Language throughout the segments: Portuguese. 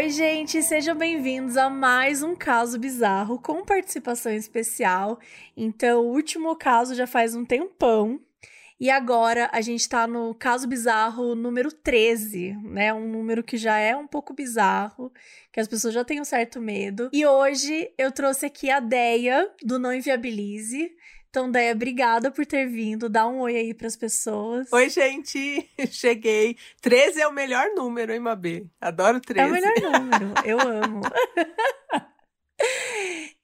Oi, gente, sejam bem-vindos a mais um caso bizarro com participação especial. Então, o último caso já faz um tempão. E agora a gente tá no caso bizarro número 13, né? Um número que já é um pouco bizarro, que as pessoas já têm um certo medo. E hoje eu trouxe aqui a Deia, do Não Inviabilize. Então, Deia, obrigada por ter vindo. Dá um oi aí pras pessoas. Oi, gente! Cheguei. 13 é o melhor número, hein, Mabê? Adoro 13. É o melhor número. Eu amo.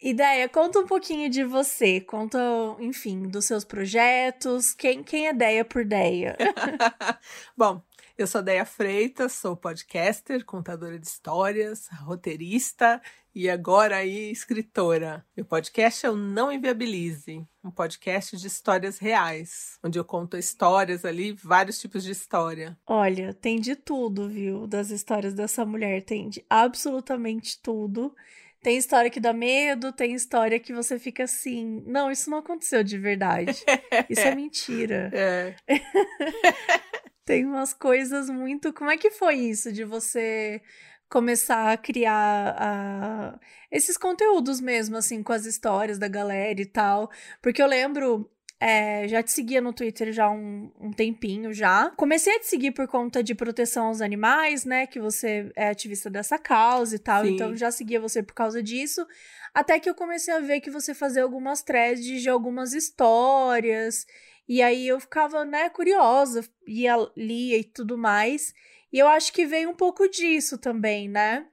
Ideia, conta um pouquinho de você, conta, enfim, dos seus projetos, quem, quem é Deia por Deia? Bom, eu sou Deia Freitas, sou podcaster, contadora de histórias, roteirista e agora aí escritora. Meu podcast é o Não Inviabilize, um podcast de histórias reais, onde eu conto histórias ali, vários tipos de história. Olha, tem de tudo, viu? Das histórias dessa mulher, tem de absolutamente tudo. Tem história que dá medo, tem história que você fica assim, não, isso não aconteceu de verdade. Isso é mentira. É. tem umas coisas muito. Como é que foi isso de você começar a criar a... esses conteúdos mesmo, assim, com as histórias da galera e tal? Porque eu lembro é, já te seguia no Twitter já um, um tempinho já. Comecei a te seguir por conta de proteção aos animais, né? Que você é ativista dessa causa e tal. Sim. Então já seguia você por causa disso. Até que eu comecei a ver que você fazia algumas threads de algumas histórias. E aí eu ficava, né, curiosa, ia, lia e tudo mais. E eu acho que veio um pouco disso também, né?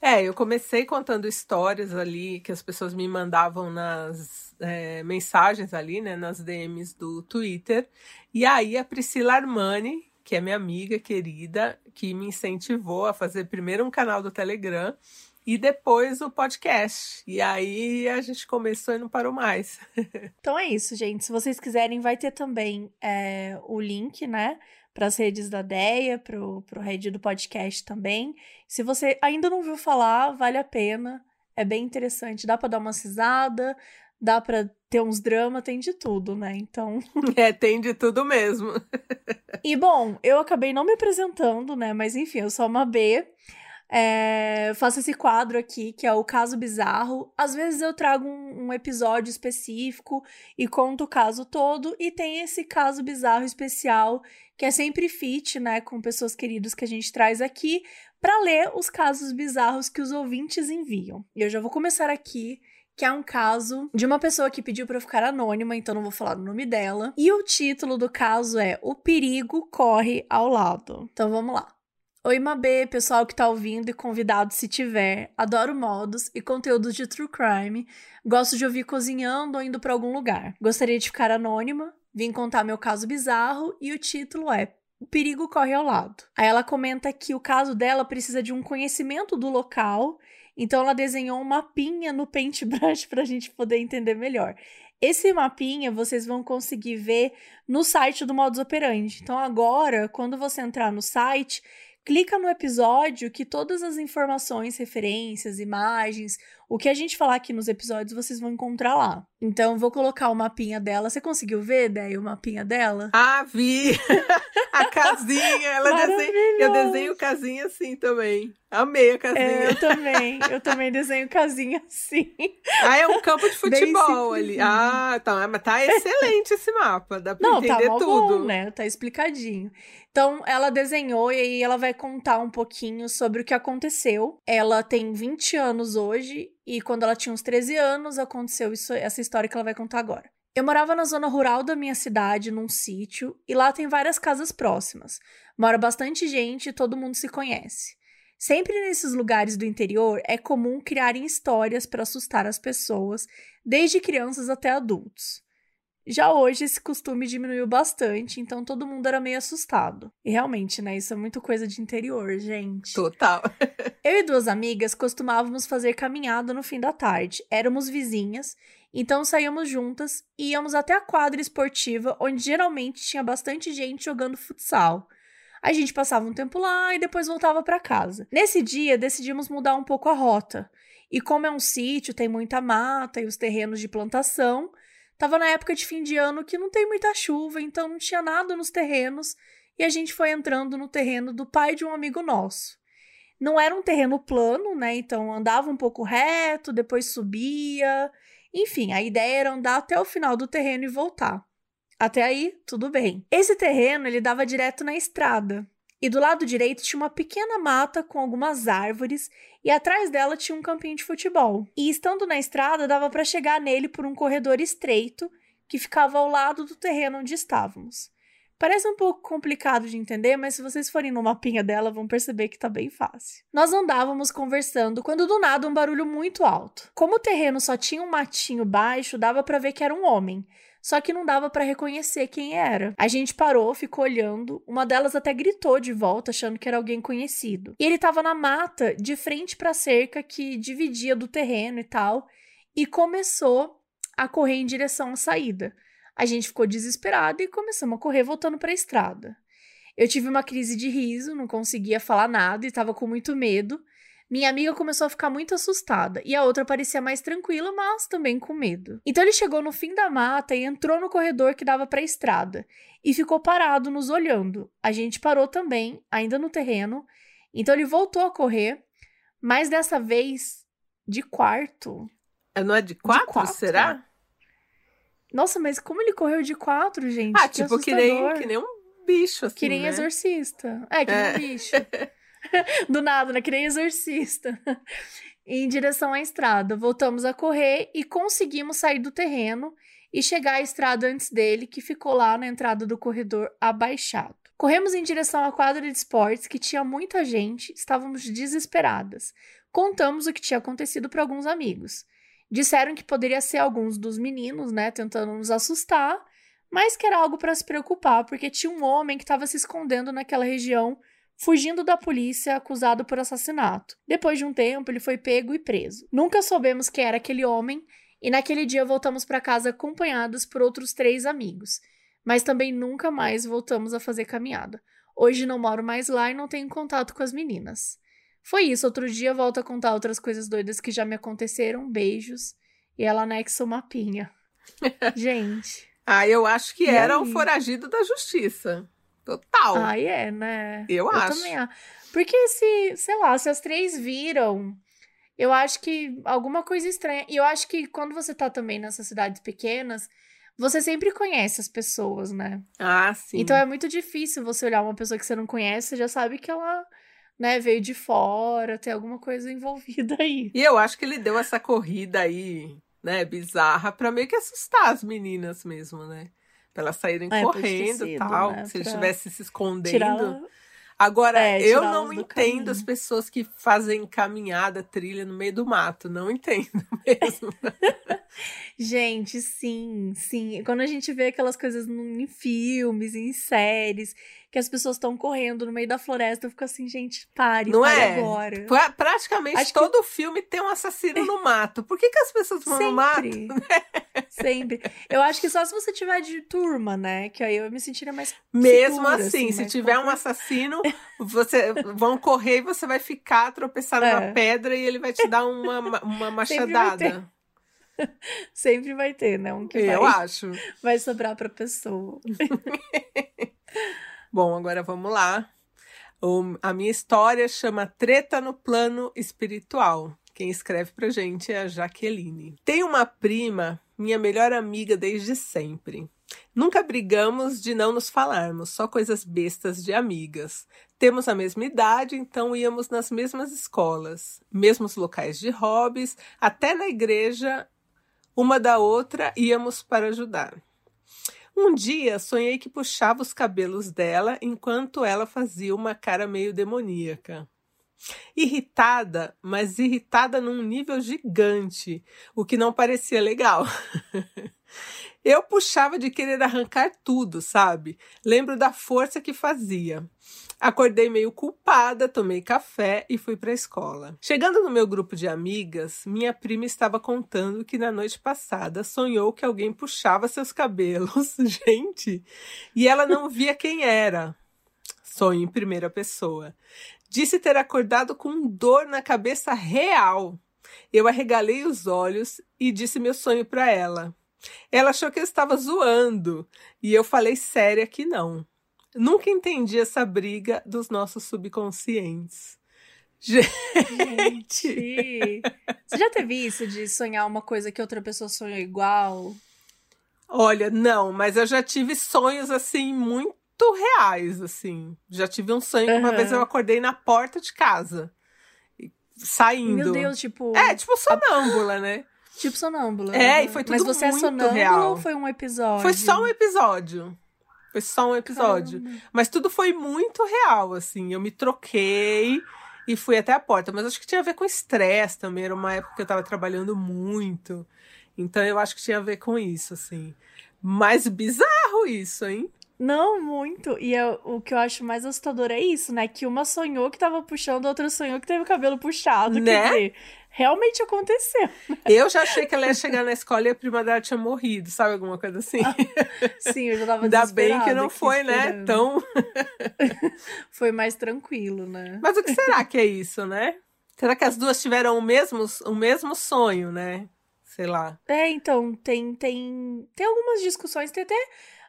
É, eu comecei contando histórias ali que as pessoas me mandavam nas é, mensagens ali, né, nas DMs do Twitter. E aí a Priscila Armani, que é minha amiga querida, que me incentivou a fazer primeiro um canal do Telegram e depois o podcast. E aí a gente começou e não parou mais. então é isso, gente. Se vocês quiserem, vai ter também é, o link, né? para as redes da DEA, para o rede do podcast também. Se você ainda não viu falar, vale a pena. É bem interessante. Dá para dar uma cisada, dá para ter uns dramas, tem de tudo, né? Então. É, tem de tudo mesmo. e bom, eu acabei não me apresentando, né? Mas enfim, eu sou uma B. É, faço esse quadro aqui, que é o caso bizarro. Às vezes eu trago um, um, episódio específico e conto o caso todo, e tem esse caso bizarro especial, que é sempre fit, né, com pessoas queridas que a gente traz aqui, para ler os casos bizarros que os ouvintes enviam. E eu já vou começar aqui que é um caso de uma pessoa que pediu para ficar anônima, então não vou falar o nome dela. E o título do caso é O perigo corre ao lado. Então vamos lá. Oi, Mabê, pessoal que tá ouvindo e convidado se tiver. Adoro modos e conteúdos de true crime. Gosto de ouvir cozinhando ou indo para algum lugar. Gostaria de ficar anônima. Vim contar meu caso bizarro e o título é O perigo corre ao lado. Aí ela comenta que o caso dela precisa de um conhecimento do local, então ela desenhou um mapinha no Paintbrush pra gente poder entender melhor. Esse mapinha vocês vão conseguir ver no site do Modus Operandi. Então agora, quando você entrar no site, clica no episódio que todas as informações, referências, imagens, o que a gente falar aqui nos episódios, vocês vão encontrar lá. Então, vou colocar o mapinha dela. Você conseguiu ver, daí o mapinha dela? Ah, vi! a casinha, ela desenha. Eu desenho casinha assim também. Amei a casinha. É, eu também. Eu também desenho casinha assim. Ah, é um campo de futebol ali. Ah, tá. Mas tá excelente esse mapa. Dá pra Não, tá entender tá tudo. Bom, né? Tá explicadinho. Então, ela desenhou e aí ela vai contar um pouquinho sobre o que aconteceu. Ela tem 20 anos hoje e quando ela tinha uns 13 anos aconteceu isso, essa história que ela vai contar agora. Eu morava na zona rural da minha cidade, num sítio, e lá tem várias casas próximas. Mora bastante gente e todo mundo se conhece. Sempre nesses lugares do interior é comum criarem histórias para assustar as pessoas, desde crianças até adultos. Já hoje esse costume diminuiu bastante, então todo mundo era meio assustado. E realmente, né, isso é muito coisa de interior, gente. Total. Eu e duas amigas costumávamos fazer caminhada no fim da tarde. Éramos vizinhas, então saíamos juntas e íamos até a quadra esportiva, onde geralmente tinha bastante gente jogando futsal. A gente passava um tempo lá e depois voltava para casa. Nesse dia, decidimos mudar um pouco a rota. E como é um sítio, tem muita mata e os terrenos de plantação, Tava na época de fim de ano que não tem muita chuva, então não tinha nada nos terrenos, e a gente foi entrando no terreno do pai de um amigo nosso. Não era um terreno plano, né? Então andava um pouco reto, depois subia. Enfim, a ideia era andar até o final do terreno e voltar. Até aí, tudo bem. Esse terreno ele dava direto na estrada. E do lado direito tinha uma pequena mata com algumas árvores e atrás dela tinha um campinho de futebol. E estando na estrada, dava para chegar nele por um corredor estreito que ficava ao lado do terreno onde estávamos. Parece um pouco complicado de entender, mas se vocês forem no mapinha dela, vão perceber que tá bem fácil. Nós andávamos conversando quando do nada um barulho muito alto. Como o terreno só tinha um matinho baixo, dava para ver que era um homem, só que não dava para reconhecer quem era. A gente parou, ficou olhando, uma delas até gritou de volta, achando que era alguém conhecido. E ele tava na mata, de frente para a cerca que dividia do terreno e tal, e começou a correr em direção à saída. A gente ficou desesperado e começamos a correr voltando para a estrada. Eu tive uma crise de riso, não conseguia falar nada e estava com muito medo. Minha amiga começou a ficar muito assustada e a outra parecia mais tranquila, mas também com medo. Então ele chegou no fim da mata e entrou no corredor que dava para a estrada e ficou parado nos olhando. A gente parou também, ainda no terreno. Então ele voltou a correr, mas dessa vez de quarto. É, não é de quatro, de quatro será? Nossa, mas como ele correu de quatro, gente? Ah, que tipo, que nem, que nem um bicho, assim, Que nem né? exorcista. É, que nem é. um bicho. Do nada, né? Que nem exorcista. em direção à estrada. Voltamos a correr e conseguimos sair do terreno e chegar à estrada antes dele, que ficou lá na entrada do corredor abaixado. Corremos em direção à quadra de esportes, que tinha muita gente, estávamos desesperadas. Contamos o que tinha acontecido para alguns amigos. Disseram que poderia ser alguns dos meninos, né, tentando nos assustar, mas que era algo para se preocupar, porque tinha um homem que estava se escondendo naquela região, fugindo da polícia, acusado por assassinato. Depois de um tempo, ele foi pego e preso. Nunca soubemos quem era aquele homem, e naquele dia voltamos para casa acompanhados por outros três amigos, mas também nunca mais voltamos a fazer caminhada. Hoje não moro mais lá e não tenho contato com as meninas. Foi isso. Outro dia volto a contar outras coisas doidas que já me aconteceram. Beijos. E ela anexa o mapinha. Gente. Ah, eu acho que era aí? o foragido da justiça. Total. Ah, é, né? Eu, eu acho. Também. Porque se, sei lá, se as três viram, eu acho que alguma coisa estranha. E eu acho que quando você tá também nessas cidades pequenas, você sempre conhece as pessoas, né? Ah, sim. Então é muito difícil você olhar uma pessoa que você não conhece, você já sabe que ela né, veio de fora, tem alguma coisa envolvida aí. E eu acho que ele deu essa corrida aí, né, bizarra, pra meio que assustar as meninas mesmo, né? Pra elas saírem é, correndo e tal. Né? Se pra... estivesse se escondendo. Tirar... Agora, é, eu não entendo caminho. as pessoas que fazem caminhada, trilha no meio do mato. Não entendo mesmo. gente, sim, sim. Quando a gente vê aquelas coisas em filmes, em séries, que as pessoas estão correndo no meio da floresta, eu fico assim, gente, pare, não pare é? agora. Praticamente Acho todo que... filme tem um assassino no mato. Por que, que as pessoas vão Sempre. no mato? Sempre. Eu acho que só se você tiver de turma, né? Que aí eu me sentiria mais. Mesmo segura, assim, assim, se tiver um assassino, você vão correr e você vai ficar tropeçando é. na pedra e ele vai te dar uma, uma machadada. Sempre vai ter, né? Um que eu vai, acho. Vai sobrar pra pessoa. Bom, agora vamos lá. O, a minha história chama Treta no Plano Espiritual. Quem escreve pra gente é a Jaqueline. Tem uma prima, minha melhor amiga desde sempre. Nunca brigamos de não nos falarmos, só coisas bestas de amigas. Temos a mesma idade, então íamos nas mesmas escolas, mesmos locais de hobbies, até na igreja, uma da outra íamos para ajudar. Um dia sonhei que puxava os cabelos dela enquanto ela fazia uma cara meio demoníaca. Irritada, mas irritada num nível gigante, o que não parecia legal. Eu puxava de querer arrancar tudo, sabe? Lembro da força que fazia. Acordei meio culpada, tomei café e fui para a escola. Chegando no meu grupo de amigas, minha prima estava contando que na noite passada sonhou que alguém puxava seus cabelos, gente, e ela não via quem era. Sonho em primeira pessoa. Disse ter acordado com dor na cabeça real. Eu arregalei os olhos e disse meu sonho para ela. Ela achou que eu estava zoando e eu falei séria que não. Nunca entendi essa briga dos nossos subconscientes. Gente! Você já teve isso de sonhar uma coisa que outra pessoa sonhou igual? Olha, não, mas eu já tive sonhos assim muito reais, assim. Já tive um sonho que uma Aham. vez eu acordei na porta de casa, saindo. Meu Deus, tipo. É, tipo sonâmbula, né? Tipo sonâmbula. É, e foi tudo Mas você é muito sonâmbula real. ou foi um episódio? Foi só um episódio. Foi só um episódio. Caramba. Mas tudo foi muito real, assim. Eu me troquei e fui até a porta. Mas acho que tinha a ver com estresse também. Era uma época que eu tava trabalhando muito. Então eu acho que tinha a ver com isso, assim. Mas bizarro isso, hein? Não, muito. E eu- o que eu acho mais assustador é isso, né? Que uma sonhou que tava puxando, a outra sonhou que teve o cabelo puxado. Né? Quer dizer, realmente aconteceu. Eu já achei que ela ia chegar na escola e a prima dela tinha morrido, sabe? Alguma coisa assim. Sim, eu já tava Ainda bem que não foi, né? Tão. Foi mais tranquilo, né? Mas o que será que é isso, né? Será que as duas tiveram o mesmo, o mesmo sonho, né? Sei lá. É, então, tem, tem, tem algumas discussões, tem até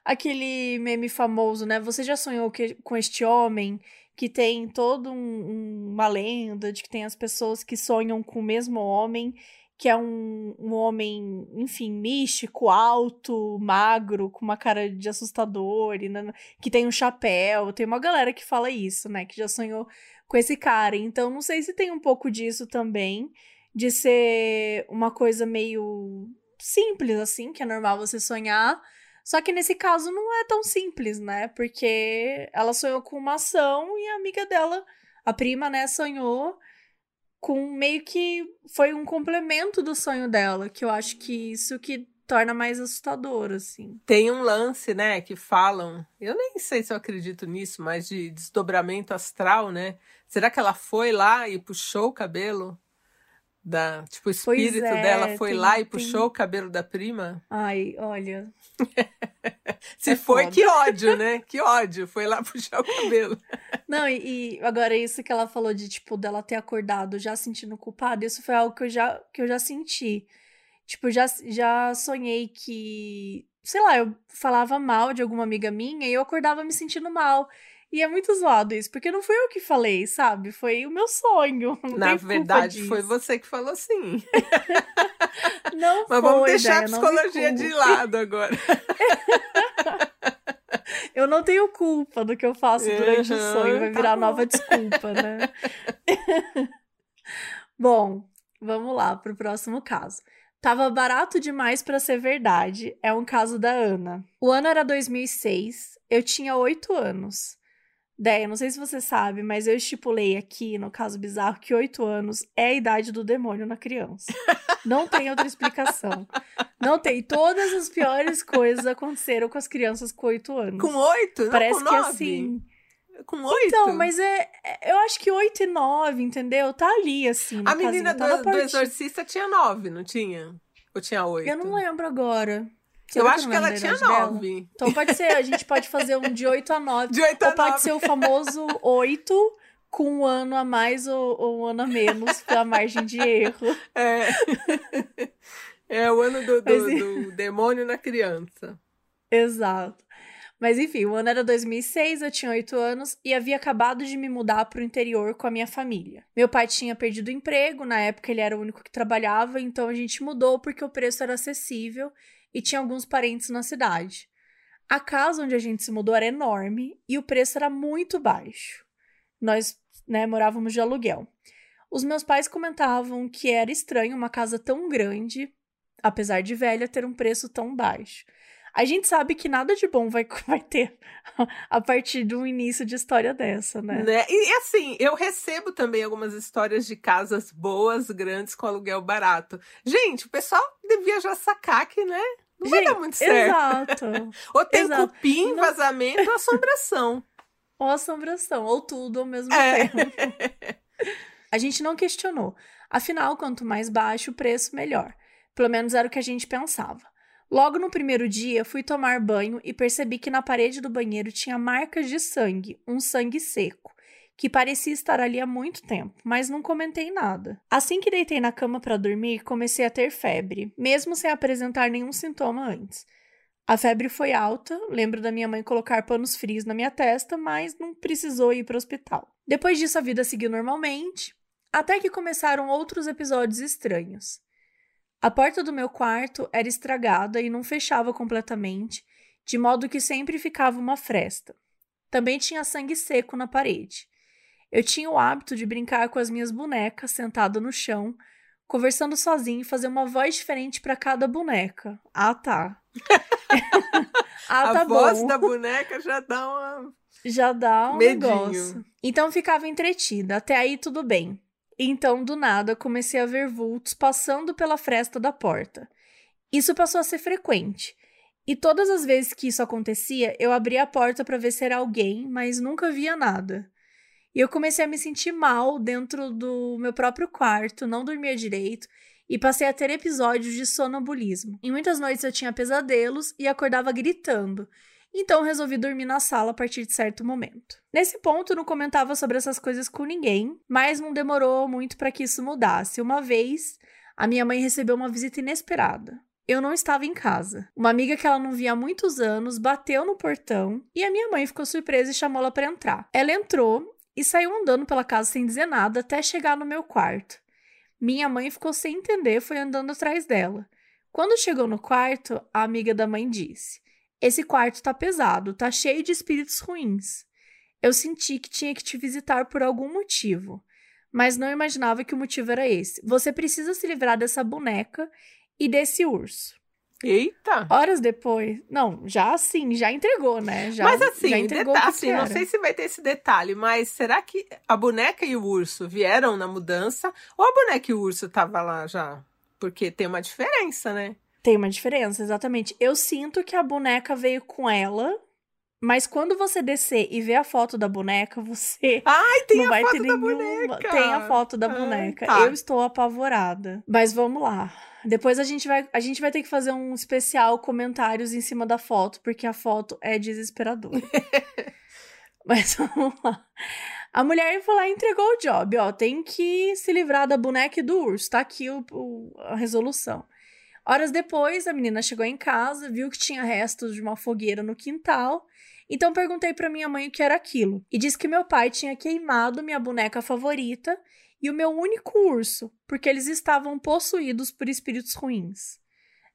aquele meme famoso, né? Você já sonhou que- com este homem que tem toda um- um- uma lenda de que tem as pessoas que sonham com o mesmo homem, que é um, um homem, enfim, místico, alto, magro, com uma cara de assustador, e que tem um chapéu. Tem uma galera que fala isso, né? Que já sonhou com esse cara. Então, não sei se tem um pouco disso também de ser uma coisa meio simples, assim, que é normal você sonhar. Só que nesse caso não é tão simples, né? Porque ela sonhou com uma ação e a amiga dela, a prima, né, sonhou com meio que foi um complemento do sonho dela, que eu acho que isso que torna mais assustador, assim. Tem um lance, né, que falam. Eu nem sei se eu acredito nisso, mas de desdobramento astral, né? Será que ela foi lá e puxou o cabelo? Da, tipo, o espírito é, dela foi tem- lá e tem- puxou o cabelo da prima? Ai, olha. Se É foi, foda. que ódio, né? Que ódio. Foi lá puxar o cabelo. Não, e, e agora isso que ela falou de, tipo, dela ter acordado já sentindo culpada, isso foi algo que eu já, que eu já senti. Tipo, já, já sonhei que, sei lá, eu falava mal de alguma amiga minha e eu acordava me sentindo mal. E é muito zoado isso, porque não fui eu que falei, sabe? Foi o meu sonho. Na verdade, foi você que falou sim. Não Mas foi, vamos deixar a me psicologia de lado agora. Eu não tenho culpa do que eu faço durante o Uhum, sonho, vai tá virar bom. nova desculpa, né? bom, vamos lá pro próximo caso. Tava barato demais pra ser verdade. É um caso da Ana. O ano era 2006, eu tinha 8 anos. Déia, não sei se você sabe, mas eu estipulei aqui no caso bizarro que 8 anos é a idade do demônio na criança. Não tem outra explicação. Não tem. Todas as piores coisas aconteceram com as crianças com 8 anos. Com oito? Parece com que nove? assim. Com oito? Então, mas é, é- Eu acho que 8 e 9, entendeu? Tá ali, assim. A menina casinha, tá do, do. Exorcista tinha nove, não tinha? Ou tinha oito? Eu não lembro agora. Eu acho que ela lembro da tinha idade dela? nove. Então pode ser, a gente pode fazer um de 8 a 9. De oito a Ou pode nove. ser o famoso 8 com um ano a mais ou, ou um ano a menos pela margem de erro. É. é o ano do, do, Mas- do demônio na criança. Exato. Mas enfim, o ano era 2006, eu tinha 8 anos e havia acabado de me mudar para o interior com a minha família. Meu pai tinha perdido o emprego, na época ele era o único que trabalhava, então a gente mudou porque o preço era acessível e tinha alguns parentes na cidade. A casa onde a gente se mudou era enorme e o preço era muito baixo. Nós, né, morávamos de aluguel. Os meus pais comentavam que era estranho uma casa tão grande, apesar de velha, ter um preço tão baixo. A gente sabe que nada de bom vai, vai ter a partir do início de história dessa, né? Né? E, assim, eu recebo também algumas histórias de casas boas, grandes, com aluguel barato. Gente, o pessoal devia já sacar que, né? Não vai dar Gente, muito certo. Exato. Ou tem exato. cupim, Não- vazamento ou assombração. Ou assombração, ou tudo ao mesmo É. tempo. A gente não questionou. Afinal, quanto mais baixo o preço, melhor. Pelo menos era o que a gente pensava. Logo no primeiro dia, fui tomar banho e percebi que na parede do banheiro tinha marcas de sangue, um sangue seco, que parecia estar ali há muito tempo, mas não comentei nada. Assim que deitei na cama para dormir, comecei a ter febre, mesmo sem apresentar nenhum sintoma antes. A febre foi alta, lembro da minha mãe colocar panos frios na minha testa, mas não precisou ir para o hospital. Depois disso, a vida seguiu normalmente. Até que começaram outros episódios estranhos. A porta do meu quarto era estragada e não fechava completamente, de modo que sempre ficava uma fresta. Também tinha sangue seco na parede. Eu tinha o hábito de brincar com as minhas bonecas sentada no chão, conversando sozinho e fazer uma voz diferente para cada boneca. Ah, tá. ah, a tá voz bom. da boneca já dá uma. Já dá um Medinho. negócio. Então ficava entretida. Até aí tudo bem. Então, do nada, comecei a ver vultos passando pela fresta da porta. Isso passou a ser frequente. E todas as vezes que isso acontecia, eu abria a porta para ver se era alguém, mas nunca via nada. E eu comecei a me sentir mal dentro do meu próprio quarto, não dormia direito e passei a ter episódios de sonambulismo. Em muitas noites eu tinha pesadelos e acordava gritando. Então resolvi dormir na sala a partir de certo momento. Nesse ponto não comentava sobre essas coisas com ninguém, mas não demorou muito para que isso mudasse. Uma vez, a minha mãe recebeu uma visita inesperada. Eu não estava em casa. Uma amiga que ela não via há muitos anos bateu no portão e a minha mãe ficou surpresa e chamou ela para entrar. Ela entrou e saiu andando pela casa sem dizer nada até chegar no meu quarto. Minha mãe ficou sem entender, foi andando atrás dela. Quando chegou no quarto, a amiga da mãe disse: Esse quarto tá pesado, tá cheio de espíritos ruins. Eu senti que tinha que te visitar por algum motivo, mas não imaginava que o motivo era esse. Você precisa se livrar dessa boneca e desse urso. Eita! Horas depois. Não, já assim, já entregou, né? Já, mas assim, já entregou detalhe, assim, não sei se vai ter esse detalhe, mas será que a boneca e o urso vieram na mudança? Ou a boneca e o urso tava lá já? Porque tem uma diferença, né? Tem uma diferença, exatamente. Eu sinto que a boneca veio com ela, mas quando você descer e ver a foto da boneca, você Ai, tem não a vai foto ter da nenhuma. boneca. Tem a foto da boneca. tá. Eu estou apavorada. Mas vamos lá. Depois a gente vai a gente vai ter que fazer um especial comentários em cima da foto, porque a foto é desesperadora. Mas vamos lá. A mulher foi lá e entregou o job, ó. Tem que se livrar da boneca e do urso. Tá aqui o, o, a resolução. Horas depois, a menina chegou em casa, viu que tinha restos de uma fogueira no quintal então perguntei para minha mãe o que era aquilo e disse que meu pai tinha queimado minha boneca favorita e o meu único urso, porque eles estavam possuídos por espíritos ruins.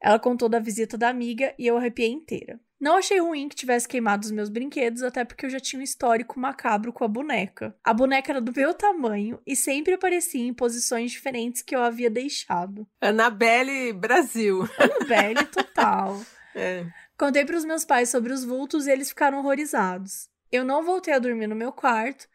Ela contou da visita da amiga e eu arrepiei inteira. Não achei ruim que tivesse queimado os meus brinquedos, até porque eu já tinha um histórico macabro com a boneca. A boneca era do meu tamanho e sempre aparecia em posições diferentes que eu havia deixado. Annabelle Brasil. Annabelle total. É. Contei para os meus pais sobre os vultos e eles ficaram horrorizados. Eu não voltei a dormir no meu quarto,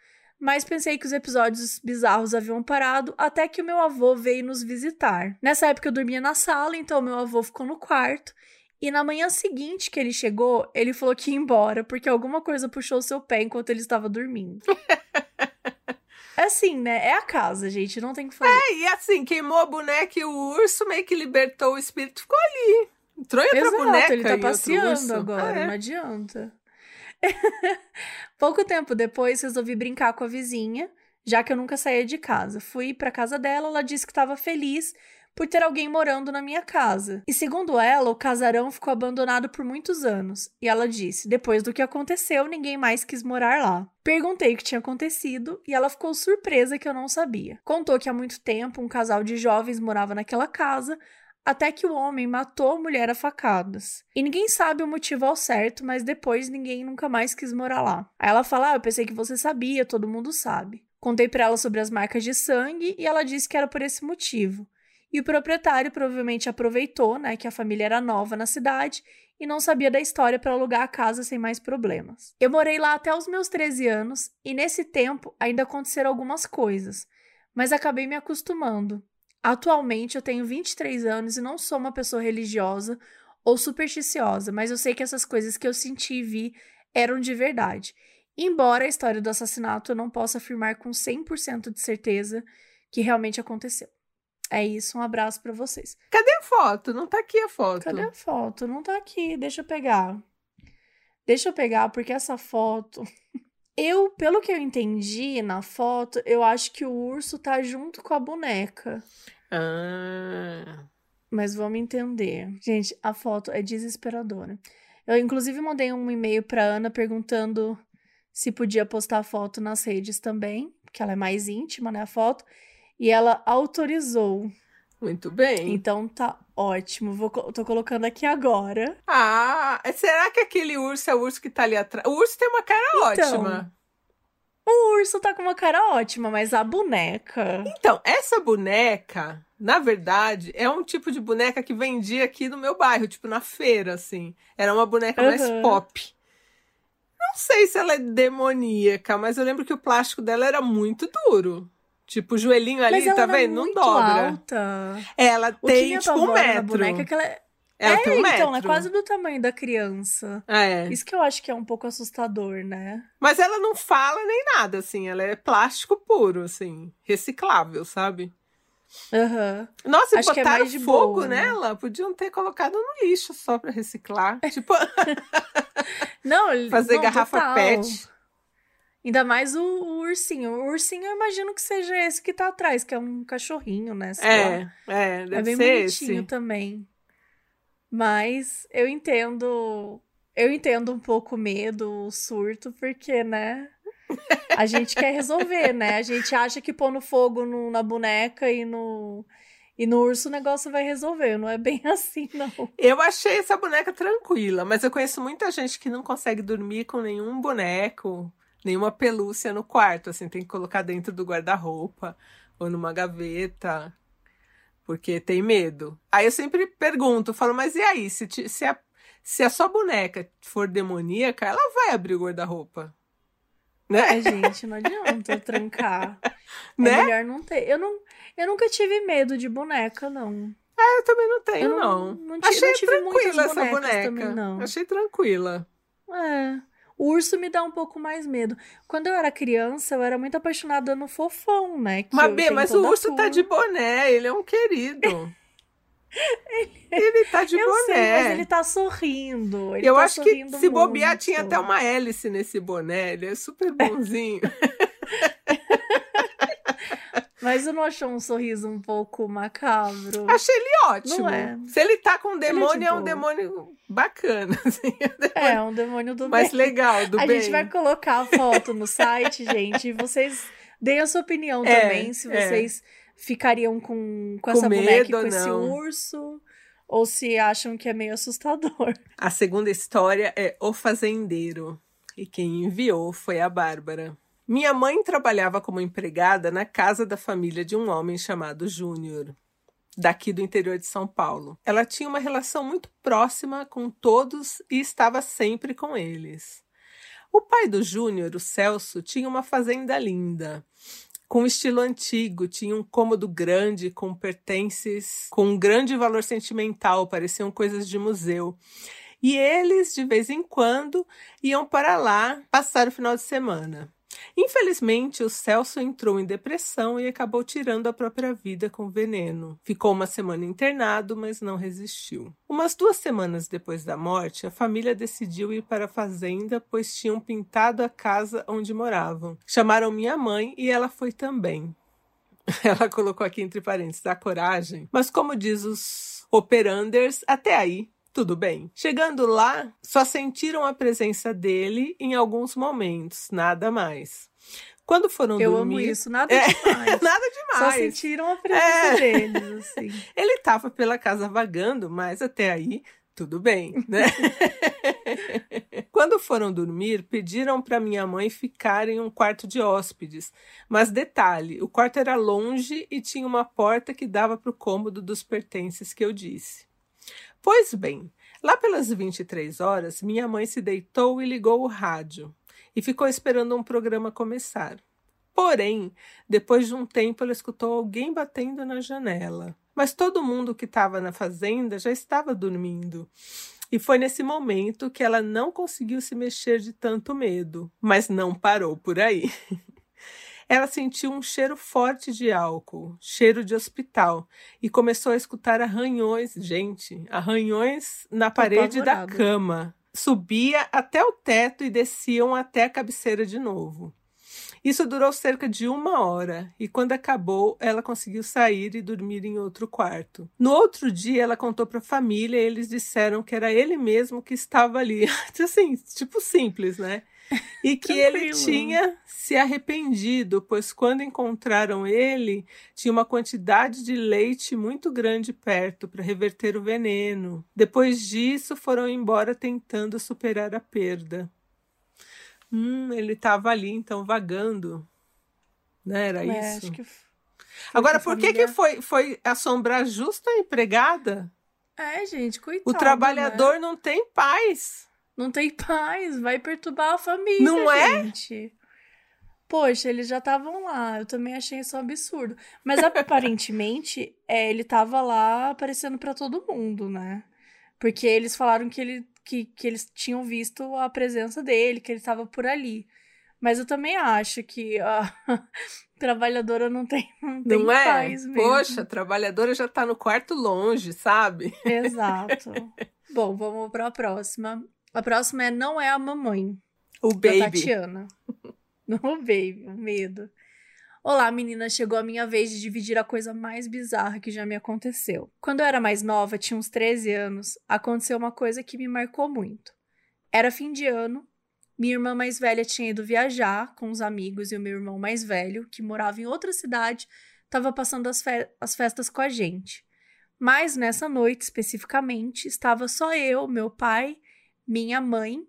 mas pensei que os episódios bizarros haviam parado até que o meu avô veio nos visitar. Nessa época eu dormia na sala, então meu avô ficou no quarto. E na manhã seguinte que ele chegou, ele falou que ia embora porque alguma coisa puxou seu pé enquanto ele estava dormindo. É assim, né? É a casa, gente, não tem que fazer. É, e assim, queimou a boneca e o urso meio que libertou o espírito, ficou ali. Entrou em outra Exato, boneca ele tá passeando agora, Ah, é. não adianta. Pouco tempo depois, resolvi brincar com a vizinha, já que eu nunca saía de casa. Fui pra casa dela, ela disse que estava feliz por ter alguém morando na minha casa. E segundo ela, o casarão ficou abandonado por muitos anos. E ela disse: depois do que aconteceu, ninguém mais quis morar lá. Perguntei o que tinha acontecido e ela ficou surpresa que eu não sabia. Contou que há muito tempo um casal de jovens morava naquela casa, até que o homem matou a mulher a facadas. E ninguém sabe o motivo ao certo, mas depois ninguém nunca mais quis morar lá. Aí ela fala: ah, eu pensei que você sabia, todo mundo sabe. Contei pra ela sobre as marcas de sangue e ela disse que era por esse motivo. E o proprietário provavelmente aproveitou, né, que a família era nova na cidade e não sabia da história para alugar a casa sem mais problemas. Eu morei lá até os meus 13 anos e nesse tempo ainda aconteceram algumas coisas, mas acabei me acostumando. Atualmente eu tenho 23 anos e não sou uma pessoa religiosa ou supersticiosa, mas eu sei que essas coisas que eu senti e vi eram de verdade. Embora a história do assassinato eu não possa afirmar com 100% de certeza que realmente aconteceu. É isso, um abraço pra vocês. Cadê a foto? Não tá aqui a foto. Cadê a foto? Não tá aqui, deixa eu pegar. Deixa eu pegar, porque essa foto. Eu, pelo que eu entendi na foto, eu acho que o urso tá junto com a boneca. Ah, Mas vamos entender. Gente, a foto é desesperadora. Eu, inclusive, mandei um e-mail pra Ana perguntando se podia postar a foto nas redes também, porque ela é mais íntima, né, a foto. E ela autorizou. Muito bem. Então tá ótimo. Vou, tô colocando aqui agora. Ah, será que aquele urso é o urso que tá ali atrás? O urso tem uma cara então, ótima. O urso tá com uma cara ótima, mas a boneca. Então, essa boneca, na verdade, é um tipo de boneca que vendia aqui no meu bairro, tipo na feira, assim. Era uma boneca uhum. mais pop. Não sei se ela é demoníaca, mas eu lembro que o plástico dela era muito duro. Tipo, o joelhinho ali, tá vendo? Não dobra. Alta. Ela tem tipo um metro. Boneca que ela é... Ela é, tem um então, metro. é quase do tamanho da criança. É. Isso que eu acho que é um pouco assustador, né? Mas ela não fala nem nada, assim. Ela é plástico puro, assim. Reciclável, sabe? Uhum. Nossa, Acho e é botaram é fogo boa, né? nela. Né? Podiam ter colocado no lixo só pra reciclar. tipo. não, fazer não, garrafa total. PET. Ainda mais o, o, ursinho. O ursinho eu imagino que seja esse que tá atrás, que é um cachorrinho, né? É, lá. é, deve é bem ser bonitinho esse. também. Mas eu entendo. Eu entendo um pouco o medo, o surto, porque, né? A gente quer resolver, né? A gente acha que pôr no fogo no, na boneca e no, e no urso o negócio vai resolver. Não é bem assim, não. Eu achei essa boneca tranquila, mas eu conheço muita gente que não consegue dormir com nenhum boneco nenhuma pelúcia no quarto, assim, tem que colocar dentro do guarda-roupa ou numa gaveta, porque tem medo. Aí eu sempre pergunto, falo, mas e aí, se, se, a, se a sua boneca for demoníaca, ela vai abrir o guarda-roupa. Né? É, gente, não adianta trancar. né? É melhor não ter. Eu, não, eu nunca tive medo de boneca, não. É, eu também não tenho, eu não. não. não Achei não tranquila essa boneca. Também, não. Achei tranquila. É. O urso me dá um pouco mais medo. Quando eu era criança, eu era muito apaixonada no fofão, né? Que mas, Bê, mas o urso tá de boné, ele é um querido. ele, ele tá de eu boné. Sei, mas ele tá sorrindo. Ele eu tá acho que se bobear, tinha até uma hélice nesse boné. Ele é super bonzinho. Mas eu não achou um sorriso um pouco macabro? Achei ele ótimo. É. Se ele tá com um é demônio, é, é, um demônio bacana. Assim, é, um demônio do Mais bem. legal, do a bem. A gente vai colocar a foto no site, gente. E vocês deem a sua opinião é, também. Se é. vocês ficariam com, com, com essa medo, boneca com esse urso. Ou se acham que é meio assustador. A segunda história é O Fazendeiro. E quem enviou foi a Bárbara. Minha mãe trabalhava como empregada na casa da família de um homem chamado Júnior, daqui do interior de São Paulo. Ela tinha uma relação muito próxima com todos e estava sempre com eles. O pai do Júnior, o Celso, tinha uma fazenda linda, com estilo antigo, tinha um cômodo grande com pertences com um grande valor sentimental, pareciam coisas de museu. E eles, de vez em quando, iam para lá passar o final de semana. Infelizmente, o Celso entrou em depressão e acabou tirando a própria vida com veneno. Ficou uma semana internado, mas não resistiu. Umas duas semanas depois da morte, a família decidiu ir para a fazenda, pois tinham pintado a casa onde moravam. Chamaram minha mãe e ela foi também. Ela colocou aqui entre parênteses a coragem, mas como diz os operanders, até aí tudo bem. Chegando lá, só sentiram a presença dele em alguns momentos, nada mais. Quando foram Eu dormir. Eu amo isso, nada é, demais. nada demais. Só sentiram a presença é. deles, assim. Ele estava pela casa vagando, mas até aí tudo bem, né? Quando foram dormir, pediram para minha mãe ficar em um quarto de hóspedes. Mas detalhe, o quarto era longe e tinha uma porta que dava para o cômodo dos pertences que eu disse. Pois bem, lá pelas 23 horas, minha mãe se deitou e ligou o rádio e ficou esperando um programa começar. Porém, depois de um tempo, ela escutou alguém batendo na janela. Mas todo mundo que estava na fazenda já estava dormindo. E foi nesse momento que ela não conseguiu se mexer de tanto medo, mas não parou por aí. Ela sentiu um cheiro forte de álcool, cheiro de hospital, e começou a escutar arranhões, gente, arranhões na Tô parede apavorado. da cama. Subia até o teto e desciam até a cabeceira de novo. Isso durou cerca de uma hora e, quando acabou, ela conseguiu sair e dormir em outro quarto. No outro dia, ela contou para a família e eles disseram que era ele mesmo que estava ali. assim, tipo simples, né? E que ele tinha se arrependido, pois quando encontraram ele, tinha uma quantidade de leite muito grande perto para reverter o veneno. Depois disso, foram embora tentando superar a perda. Hum, ele estava ali, então, vagando. Né? Era é, isso? Que Agora, por que, que foi, foi assombrar justa a empregada? É, gente, coitado. O trabalhador né? não tem paz. Não tem paz, vai perturbar a família, não é? gente. É? Poxa, eles já estavam lá. Eu também achei isso um absurdo. Mas aparentemente, é, ele tava lá aparecendo para todo mundo, né? Porque eles falaram que ele que, que eles tinham visto a presença dele, que ele estava por ali. Mas eu também acho que a trabalhadora não tem, não tem não é? paz mesmo. Poxa, a trabalhadora já tá no quarto longe, sabe? Exato. Bom, vamos para a próxima. A próxima é Não é a Mamãe. O Baby. Tatiana. o Baby, o medo. Olá, menina, chegou a minha vez de dividir a coisa mais bizarra que já me aconteceu. Quando eu era mais nova, tinha uns 13 anos, aconteceu uma coisa que me marcou muito. Era fim de ano, minha irmã mais velha tinha ido viajar com os amigos e o meu irmão mais velho, que morava em outra cidade, estava passando as, fe as festas com a gente. Mas nessa noite, especificamente, estava só eu, meu pai, minha mãe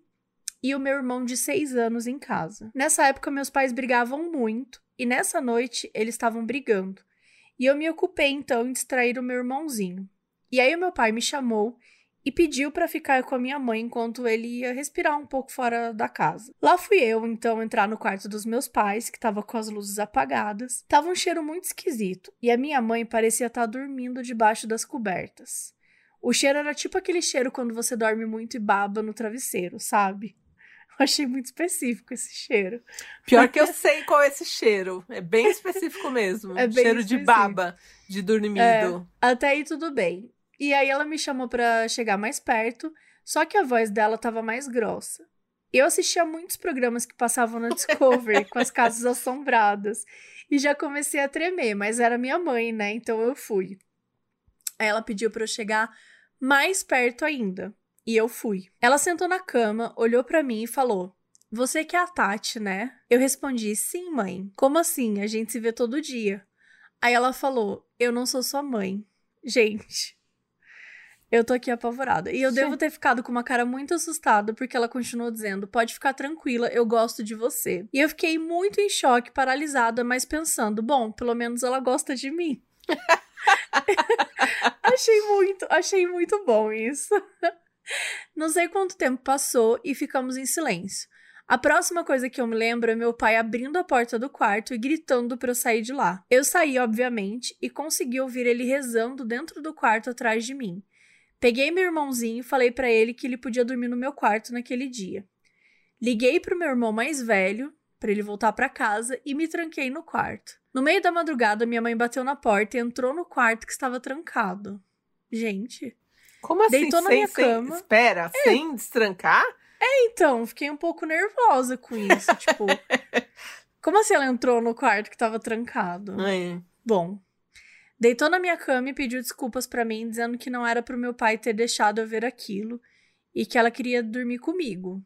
e o meu irmão de seis anos em casa. Nessa época, meus pais brigavam muito e nessa noite eles estavam brigando. E eu me ocupei então em distrair o meu irmãozinho. E aí o meu pai me chamou e pediu para ficar com a minha mãe enquanto ele ia respirar um pouco fora da casa. Lá fui eu então entrar no quarto dos meus pais, que estava com as luzes apagadas. Tava um cheiro muito esquisito e a minha mãe parecia estar tá dormindo debaixo das cobertas. O cheiro era tipo aquele cheiro quando você dorme muito e baba no travesseiro, sabe? Eu achei muito específico esse cheiro. Pior que eu sei qual é esse cheiro. É bem específico mesmo. É bem cheiro específico. de baba, de dormido. É, até aí tudo bem. E aí ela me chamou para chegar mais perto, só que a voz dela tava mais grossa. Eu assistia muitos programas que passavam na Discovery com as casas assombradas e já comecei a tremer, mas era minha mãe, né? Então eu fui. Aí ela pediu para eu chegar mais perto ainda. E eu fui. Ela sentou na cama, olhou para mim e falou: Você que é a Tati, né? Eu respondi: Sim, mãe. Como assim? A gente se vê todo dia. Aí ela falou: Eu não sou sua mãe. Gente, eu tô aqui apavorada. E eu Sim. devo ter ficado com uma cara muito assustada, porque ela continuou dizendo: Pode ficar tranquila, eu gosto de você. E eu fiquei muito em choque, paralisada, mas pensando: Bom, pelo menos ela gosta de mim. achei muito, achei muito bom isso. Não sei quanto tempo passou e ficamos em silêncio. A próxima coisa que eu me lembro é meu pai abrindo a porta do quarto e gritando para eu sair de lá. Eu saí, obviamente, e consegui ouvir ele rezando dentro do quarto atrás de mim. Peguei meu irmãozinho e falei para ele que ele podia dormir no meu quarto naquele dia. Liguei pro meu irmão mais velho para ele voltar para casa e me tranquei no quarto. No meio da madrugada, minha mãe bateu na porta e entrou no quarto que estava trancado. Gente, como assim? Deitou na sem, minha sem, cama. Espera, é. sem destrancar? É, então, fiquei um pouco nervosa com isso. tipo, como assim ela entrou no quarto que tava trancado? É. Bom, deitou na minha cama e pediu desculpas para mim, dizendo que não era pro meu pai ter deixado eu ver aquilo e que ela queria dormir comigo.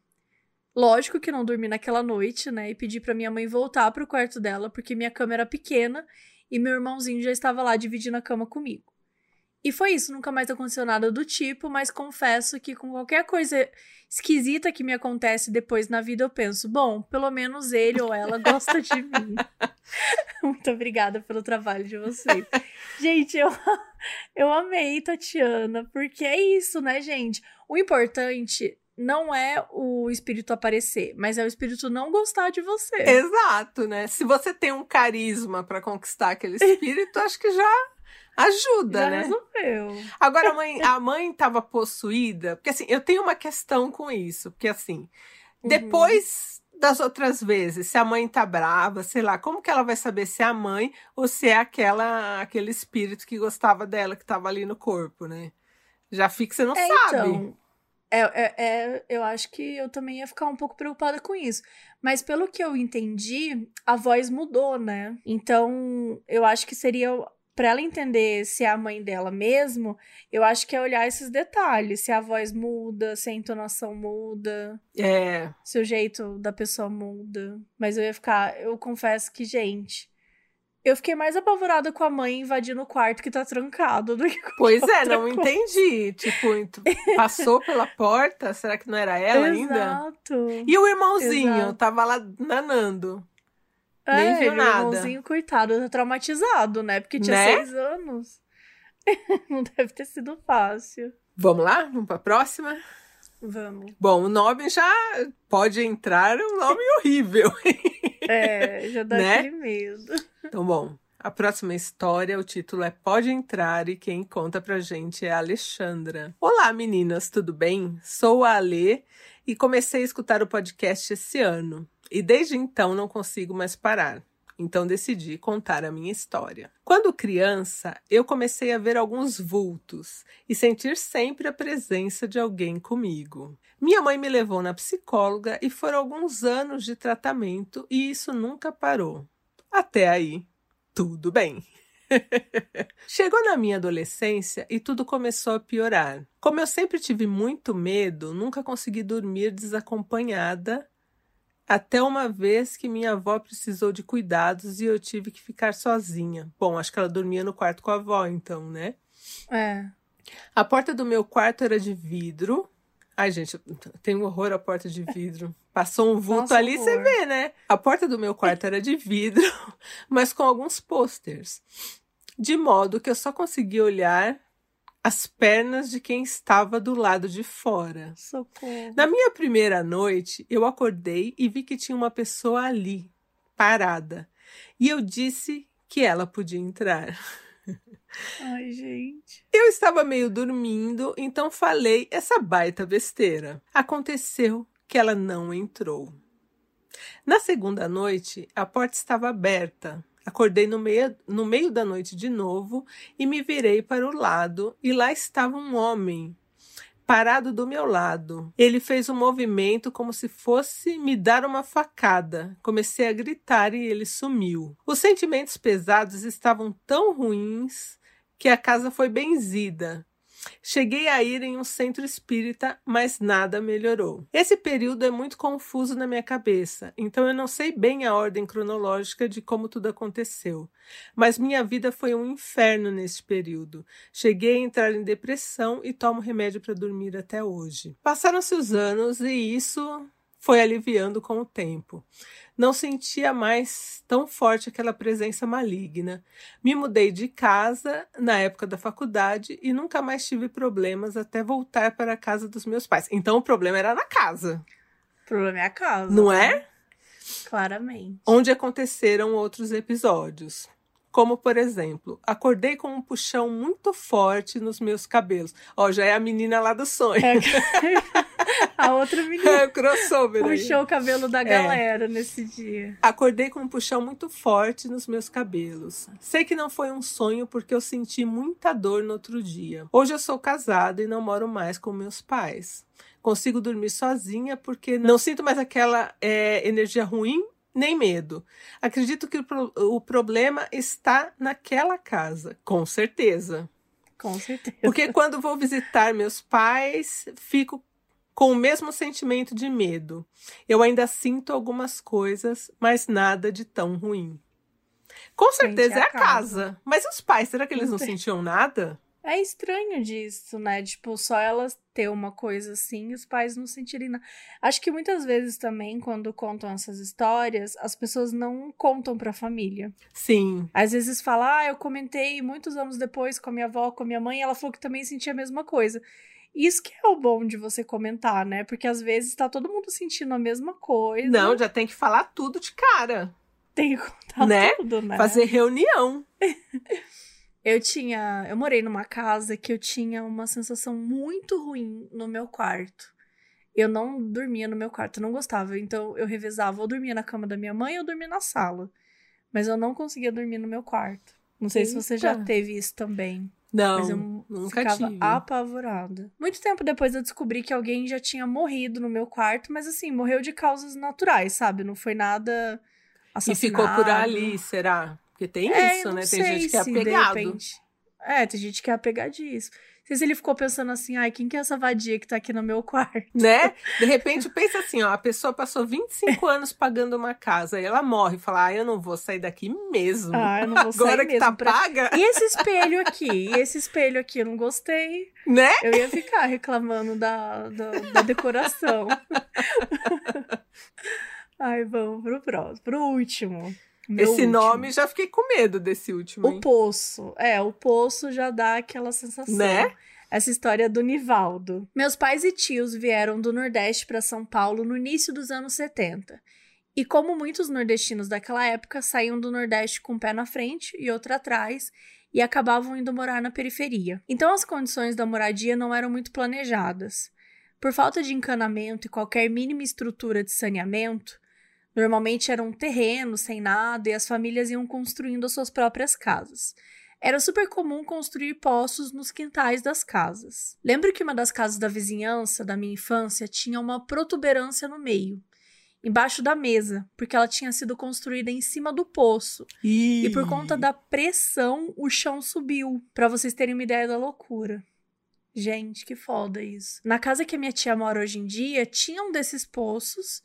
Lógico que não dormi naquela noite, né? E pedi para minha mãe voltar pro quarto dela, porque minha cama era pequena e meu irmãozinho já estava lá dividindo a cama comigo. E foi isso, nunca mais aconteceu nada do tipo, mas confesso que com qualquer coisa esquisita que me acontece depois na vida, eu penso, bom, pelo menos ele ou ela gosta de mim. Muito obrigada pelo trabalho de vocês. gente, eu, eu amei, Tatiana, porque é isso, né, gente? O importante não é o espírito aparecer, mas é o espírito não gostar de você. Exato, né? Se você tem um carisma para conquistar aquele espírito, acho que já Ajuda, Já né? resolveu. Agora, a mãe, a mãe tava possuída. Porque assim, eu tenho uma questão com isso. Porque assim, uhum. depois das outras vezes, se a mãe tá brava, sei lá, como que ela vai saber se é a mãe ou se é aquela aquele espírito que gostava dela, que tava ali no corpo, né? Já fica, você não é, sabe. Então, É, é, é, eu acho que eu também ia ficar um pouco preocupada com isso. Mas pelo que eu entendi, a voz mudou, né? Então, eu acho que seria para ela entender se é a mãe dela mesmo, eu acho que é olhar esses detalhes, se a voz muda, se a entonação muda, É. se o jeito da pessoa muda. Mas eu ia ficar, eu confesso que, gente, eu fiquei mais apavorada com a mãe invadindo o quarto que tá trancado do que com Pois é, não coisa. entendi. Tipo, passou pela porta, será que não era ela ainda? Exato. E o irmãozinho Exato. tava lá nanando. nem é, viu o nada. irmãozinho, coitado, tá traumatizado, né? Porque tinha Né? seis anos. Não deve ter sido fácil. Vamos lá? Vamos pra próxima? Vamos. Bom, o nome já pode entrar, é um nome horrível. É, já dá Né? aquele medo. Então, bom, a próxima história, o título é Pode Entrar e quem conta pra gente é a Alexandra. Olá, meninas, tudo bem? Sou a Ale e comecei a escutar o podcast esse ano. E desde então não consigo mais parar. Então decidi contar a minha história. Quando criança, eu comecei a ver alguns vultos e sentir sempre a presença de alguém comigo. Minha mãe me levou na psicóloga e foram alguns anos de tratamento e isso nunca parou. Até aí, tudo bem. Chegou na minha adolescência e tudo começou a piorar. Como eu sempre tive muito medo, nunca consegui dormir desacompanhada. Até uma vez que minha avó precisou de cuidados e eu tive que ficar sozinha. Bom, acho que ela dormia no quarto com a avó, então, né? É. A porta do meu quarto era de vidro. Ai, gente, eu tenho horror à porta de vidro. Passou um vulto Nossa, ali, você vê, né? A porta do meu quarto era de vidro, mas com alguns pôsteres. De modo que eu só conseguia olhar as pernas de quem estava do lado de fora. Socorro. Na minha primeira noite, eu acordei e vi que tinha uma pessoa ali, parada. E eu disse que ela podia entrar. Ai, gente. Eu estava meio dormindo, então falei essa baita besteira. Aconteceu que ela não entrou. Na segunda noite, a porta estava aberta. Acordei no meio, no meio da noite de novo e me virei para o lado, e lá estava um homem parado do meu lado. Ele fez um movimento como se fosse me dar uma facada. Comecei a gritar e ele sumiu. Os sentimentos pesados estavam tão ruins que a casa foi benzida. Cheguei a ir em um centro espírita, mas nada melhorou. Esse período é muito confuso na minha cabeça, então eu não sei bem a ordem cronológica de como tudo aconteceu. Mas minha vida foi um inferno nesse período. Cheguei a entrar em depressão e tomo remédio para dormir até hoje. Passaram-se os anos e isso foi aliviando com o tempo. Não sentia mais tão forte aquela presença maligna. Me mudei de casa na época da faculdade e nunca mais tive problemas até voltar para a casa dos meus pais. Então o problema era na casa, O problema é a casa. não né? é? Claramente. Onde aconteceram outros episódios. Como, por exemplo, acordei com um puxão muito forte nos meus cabelos. Ó, já é a menina lá do sonho. É. a outra menina É crossover aí. puxou o cabelo da galera nesse dia. Acordei com um puxão muito forte nos meus cabelos. Sei que não foi um sonho porque eu senti muita dor no outro dia. Hoje eu sou casada e não moro mais com meus pais. Consigo dormir sozinha porque não sinto mais aquela é, energia ruim nem medo. Acredito que o, pro- o problema está naquela casa, com certeza. Com certeza. Porque quando vou visitar meus pais, fico com o mesmo sentimento de medo. Eu ainda sinto algumas coisas, mas nada de tão ruim. Com certeza Gente, é é a casa. casa. Mas os pais, será que eles não sentiam nada? É estranho disso, né? Tipo, só elas ter uma coisa assim e os pais não sentirem nada. Acho que muitas vezes também, quando contam essas histórias, as pessoas não contam pra família. Sim. Às vezes fala, ah, eu comentei muitos anos depois com a minha avó, com a minha mãe, e ela falou que também sentia a mesma coisa. Isso que é o bom de você comentar, né? Porque às vezes tá todo mundo sentindo a mesma coisa. Não, já tem que falar tudo de cara. Tem que contar Né? tudo, né? Fazer reunião. Eu tinha. Eu morei numa casa que eu tinha uma sensação muito ruim no meu quarto. Eu não dormia no meu quarto, eu não gostava. Então eu revezava, ou dormia na cama da minha mãe ou dormia na sala. Mas eu não conseguia dormir no meu quarto. Não sei se você já Eita. teve isso também. Não, Mas eu nunca ficava tive. apavorada. Muito tempo depois eu descobri que alguém já tinha morrido no meu quarto, mas assim, morreu de causas naturais, sabe? Não foi nada E assassinado. ficou por ali, será? Porque tem É, isso, né? Tem gente que é apegado. É, tem gente que é apegadiço. Sei se ele ficou pensando assim, ai, quem que é essa vadia que tá aqui no meu quarto? Né? De repente, pensa assim, ó, a pessoa passou 25 anos pagando uma casa e ela morre e fala, ah, eu não vou sair daqui mesmo. Ah, eu não vou sair Agora que mesmo tá pra- paga, E esse espelho aqui? E esse espelho aqui? Eu não gostei. né? Eu ia ficar reclamando da, da, da decoração. Ai, vamos pro próximo. Pro último. Esse último. nome, já fiquei com medo desse último, O hein? Poço. É, o Poço já dá aquela sensação. Né? Essa história do Nivaldo. Meus pais e tios vieram do Nordeste para São Paulo no início dos anos 70. E como muitos nordestinos daquela época, saíam do Nordeste com um pé na frente e outro atrás e acabavam indo morar na periferia. Então as condições da moradia não eram muito planejadas. Por falta de encanamento e qualquer mínima estrutura de saneamento, normalmente era um terreno sem nada e as famílias iam construindo as suas próprias casas. Era super comum construir poços nos quintais das casas. Lembro que uma das casas da vizinhança da minha infância tinha uma protuberância no meio, embaixo da mesa, porque ela tinha sido construída em cima do poço. E por conta da pressão, o chão subiu. Pra vocês terem uma ideia da loucura. Gente, que foda isso. Na casa que a minha tia mora hoje em dia, tinha um desses poços.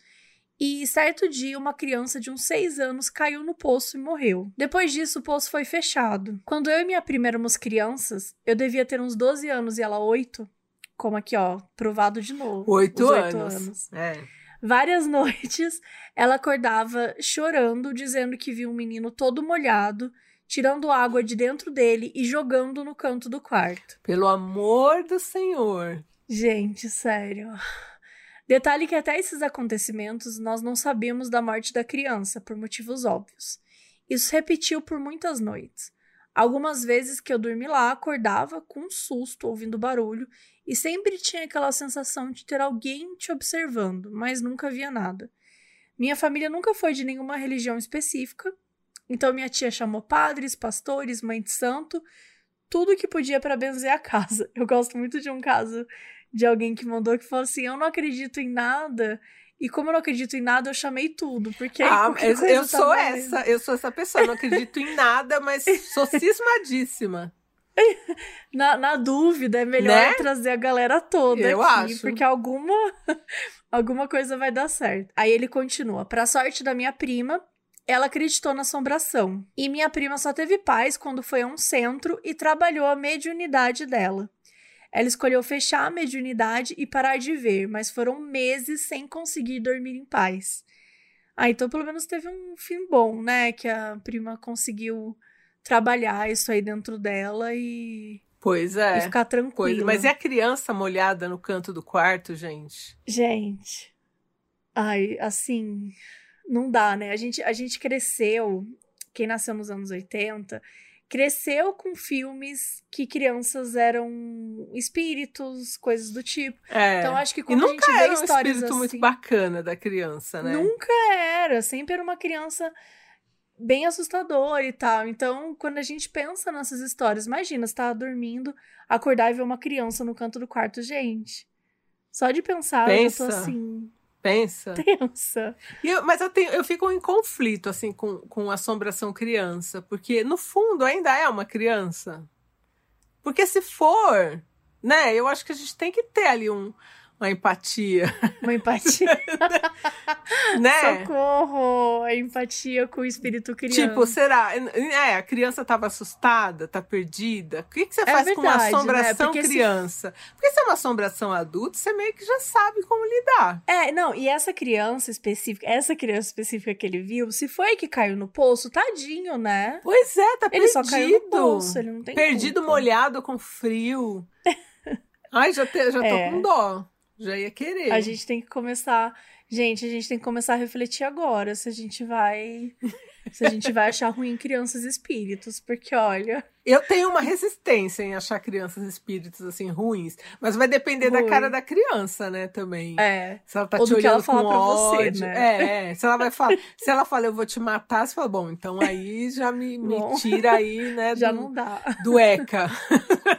E certo dia, uma criança de uns seis anos caiu no poço e morreu. Depois disso, o poço foi fechado. Quando eu e minha prima éramos crianças, eu devia ter uns 12 anos e ela 8. Como aqui, ó, provado de novo. Oito Os anos. É. Várias noites ela acordava chorando, dizendo que viu um menino todo molhado, tirando água de dentro dele e jogando no canto do quarto. Pelo amor do Senhor. Gente, sério. Detalhe que até esses acontecimentos nós não sabíamos da morte da criança, por motivos óbvios. Isso repetiu por muitas noites. Algumas vezes que eu dormi lá, acordava com um susto, ouvindo barulho, e sempre tinha aquela sensação de ter alguém te observando, mas nunca via nada. Minha família nunca foi de nenhuma religião específica, então minha tia chamou padres, pastores, mãe de santo, tudo que podia para benzer a casa. Eu gosto muito de um caso de alguém que mandou que falou assim: Eu não acredito em nada. E como eu não acredito em nada, eu chamei tudo. Porque Ah, eu, eu tá sou valendo. essa, eu sou essa pessoa, não acredito em nada, mas sou cismadíssima. Na, na dúvida, é melhor Né? trazer a galera toda Eu aqui, acho. porque alguma alguma coisa vai dar certo. Aí ele continua. Pra sorte da minha prima, ela acreditou na assombração. E minha prima só teve paz quando foi a um centro e trabalhou a mediunidade dela. Ela escolheu fechar a mediunidade e parar de ver, mas foram meses sem conseguir dormir em paz. Ah, então pelo menos teve um fim bom, né? Que a prima conseguiu trabalhar isso aí dentro dela e, Pois e é. ficar Coisa. tranquila. Mas e a criança molhada no canto do quarto, gente? Gente, ai, assim, não dá, né? A gente, a gente cresceu, quem nasceu nos anos 80, cresceu com filmes que crianças eram espíritos, coisas do tipo. É. Então acho que e quando a gente nunca vê era um histórias espírito assim, muito bacana da criança, né? nunca era, sempre era uma criança bem assustadora e tal. Então, quando a gente pensa nessas histórias, imagina, você tá dormindo, acordar e ver uma criança no canto do quarto, gente. Só de pensar, eu já tô Pensa. assim, Pensa. tensa. E eu- mas eu, tenho, eu fico em conflito, assim, com, com assombração criança, porque no fundo ainda é uma criança. Porque se for, né, eu acho que a gente tem que ter ali um, uma empatia, Uma empatia. né? Socorro! A empatia com o espírito criança. Tipo, será? É, a criança tava assustada, tá perdida. O que, que você É faz com uma verdade, né? assombração se- criança? Porque se é uma assombração adulta, você meio que já sabe como lidar. É, não, e essa criança específica, essa criança específica que ele viu, se foi que caiu no poço, tadinho, né? Pois é, tá Ele perdido. só caiu no poço, ele não tem Perdido, culpa. molhado, com frio. Ai, já, te- já tô É. com dó. Já ia querer. A gente tem que começar. Gente, a gente tem que começar a refletir agora se a gente vai. se a gente vai achar ruim crianças espíritos, porque olha. Eu tenho uma resistência em achar crianças espíritos assim ruins, mas vai depender Ruim. da cara da criança, né, também. É. Se ela tá Ou te olhando com ódio, você, né? é, é, se ela vai falar, se ela fala eu vou te matar, você fala, bom, então aí já me, me tira aí, né, já do, não dá. Do ECA.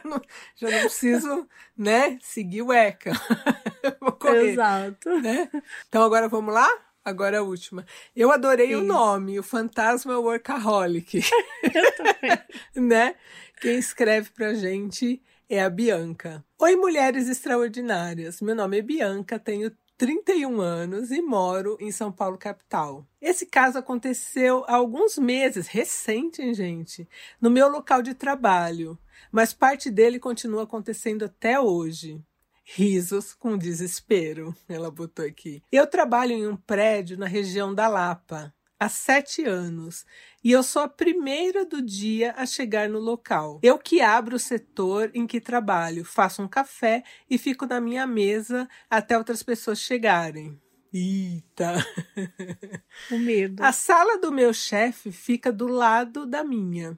já não preciso, né, seguir o ECA. vou correr, Exato. Né? Então agora vamos lá? Agora a última. Eu adorei Isso. o nome, o Fantasma Workaholic. Eu também. né? Quem escreve pra gente é a Bianca. Oi, mulheres extraordinárias. Meu nome é Bianca, tenho 31 anos e moro em São Paulo, capital. Esse caso aconteceu há alguns meses, recente, hein, gente? No meu local de trabalho, mas parte dele continua acontecendo até hoje. Risos com desespero, ela botou aqui. Eu trabalho em um prédio na região da Lapa há sete anos e eu sou a primeira do dia a chegar no local. Eu que abro o setor em que trabalho, faço um café e fico na minha mesa até outras pessoas chegarem. Eita! O medo. A sala do meu chefe fica do lado da minha.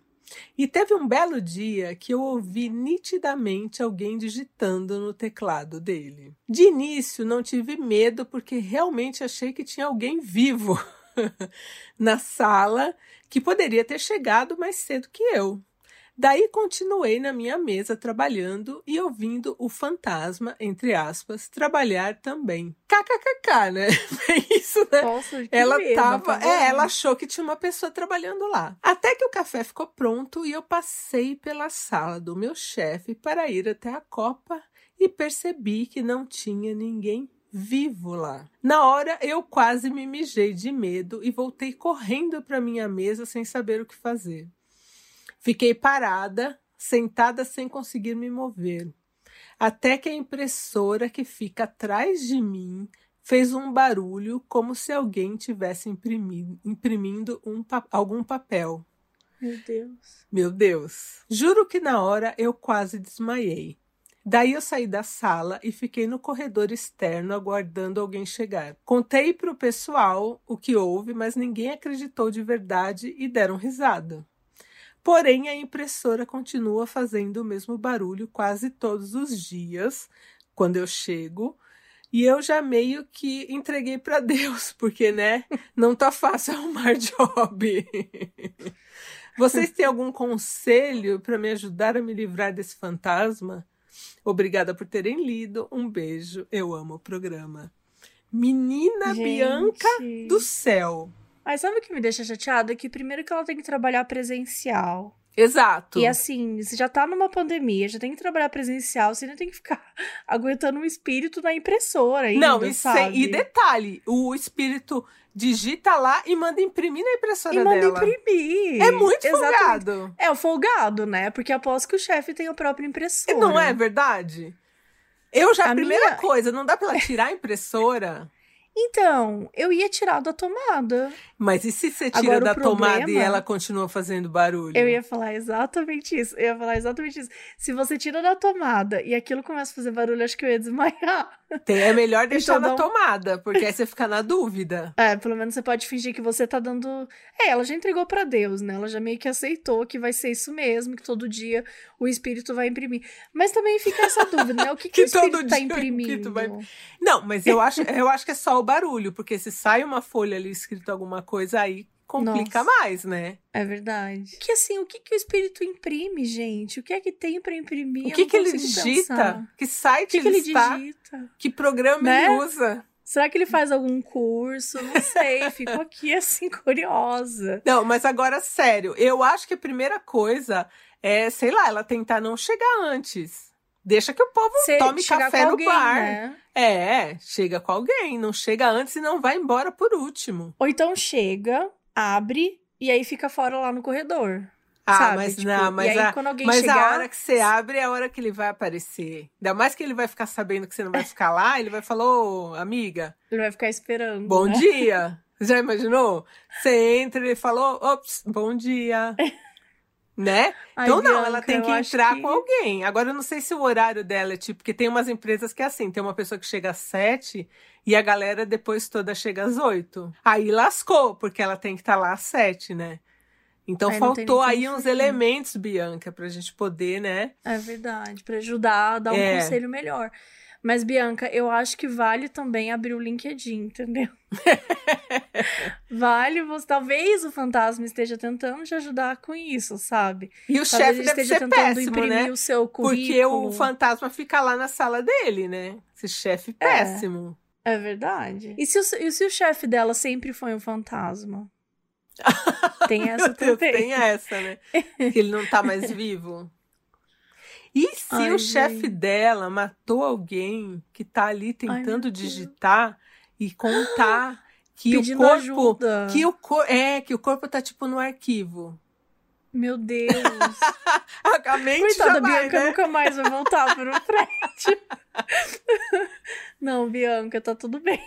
E teve um belo dia que eu ouvi nitidamente alguém digitando no teclado dele. De início não tive medo porque realmente achei que tinha alguém vivo na sala que poderia ter chegado mais cedo que eu. Daí continuei na minha mesa trabalhando e ouvindo o fantasma, entre aspas, trabalhar também. KKKK, né? É isso, né? Nossa, ela medo, tava, é, ela achou que tinha uma pessoa trabalhando lá. Até que o café ficou pronto e eu passei pela sala do meu chefe para ir até a copa e percebi que não tinha ninguém vivo lá. Na hora eu quase me mijei de medo e voltei correndo para minha mesa sem saber o que fazer. Fiquei parada, sentada sem conseguir me mover, até que a impressora que fica atrás de mim fez um barulho como se alguém tivesse imprimindo, imprimindo um, algum papel. Meu Deus. Meu Deus. Juro que na hora eu quase desmaiei. Daí eu saí da sala e fiquei no corredor externo aguardando alguém chegar. Contei para o pessoal o que houve, mas ninguém acreditou de verdade e deram risada. Porém, a impressora continua fazendo o mesmo barulho quase todos os dias quando eu chego. E eu já meio que entreguei para Deus, porque, né, não tá fácil arrumar job. Vocês têm algum conselho para me ajudar a me livrar desse fantasma? Obrigada por terem lido. Um beijo. Eu amo o programa. Menina Gente. Bianca do céu. Mas sabe o que me deixa chateada? Que primeiro que ela tem que trabalhar presencial. Exato. E assim, você já tá numa pandemia, já tem que trabalhar presencial, você ainda tem que ficar aguentando um espírito na impressora ainda, Não, e, sabe? e detalhe, o espírito digita lá e manda imprimir na impressora e manda dela. imprimir. É muito Exatamente. folgado. É o folgado, né? Porque aposto que o chefe tem a própria impressora. Não é verdade? Eu já, a, a primeira minha... coisa, não dá pra ela tirar a impressora? Então, eu ia tirar da tomada. Mas e se você tira Agora, da problema, tomada e ela continua fazendo barulho? Eu ia falar exatamente isso. Eu ia falar exatamente isso. Se você tira da tomada e aquilo começa a fazer barulho, acho que eu ia desmaiar. Tem, é melhor deixar então, na tomada, porque aí você fica na dúvida. É, pelo menos você pode fingir que você tá dando. É, ela já entregou para Deus, né? Ela já meio que aceitou que vai ser isso mesmo, que todo dia o espírito vai imprimir. Mas também fica essa dúvida, né? O que, que, que o espírito tá imprimindo? Vai... Não, mas eu acho, eu acho que é só o barulho, porque se sai uma folha ali escrito alguma coisa, aí complica Nossa, mais, né? É verdade. Que assim, o que, que o espírito imprime, gente? O que é que tem para imprimir? O que, que ele digita? Pensar. Que site o que, ele, que ele está? digita? Que programa né? ele usa? Será que ele faz algum curso? Não sei, fico aqui assim curiosa. Não, mas agora sério, eu acho que a primeira coisa é, sei lá, ela tentar não chegar antes. Deixa que o povo Cê tome café no alguém, bar. Né? É, chega com alguém, não chega antes e não vai embora por último. Ou então chega, abre e aí fica fora lá no corredor. Ah, sabe? mas tipo, não, mas, aí, a, mas chegar... a hora que você abre é a hora que ele vai aparecer. Ainda mais que ele vai ficar sabendo que você não vai ficar lá, ele vai falar, ô, amiga. Ele vai ficar esperando. Bom né? dia. Já imaginou? Você entra e ele falou, ops, bom dia. Né? Ai, Então, não, Bianca, ela tem que entrar que- com alguém. Agora, eu não sei se o horário dela é tipo, porque tem umas empresas que é assim: tem uma pessoa que chega às sete e a galera depois toda chega às oito. Aí lascou, porque ela tem que estar lá às sete, né? Então, Aí faltou aí uns elementos, Bianca, pra gente poder, né? É verdade, pra ajudar a dar um É. conselho melhor. Mas, Bianca, eu acho que vale também abrir o LinkedIn, entendeu? vale, você, talvez o fantasma esteja tentando te ajudar com isso, sabe? E o chefe deve esteja ser tentando péssimo, imprimir né? o seu currículo. Porque o fantasma fica lá na sala dele, né? Esse chefe péssimo. É verdade. E se o, e se o chefe dela sempre foi um fantasma? Tem essa Deus, também. tem essa, né? que ele não tá mais vivo. E se Ai, o chefe dela matou alguém que tá ali tentando Deus. digitar e contar que Pedindo o corpo ajuda. que o cor, é que o corpo tá tipo no arquivo. Meu Deus. A mente Coitada, já vai, Bianca né? nunca mais vai voltar para o prédio. Não, Bianca, tá tudo bem.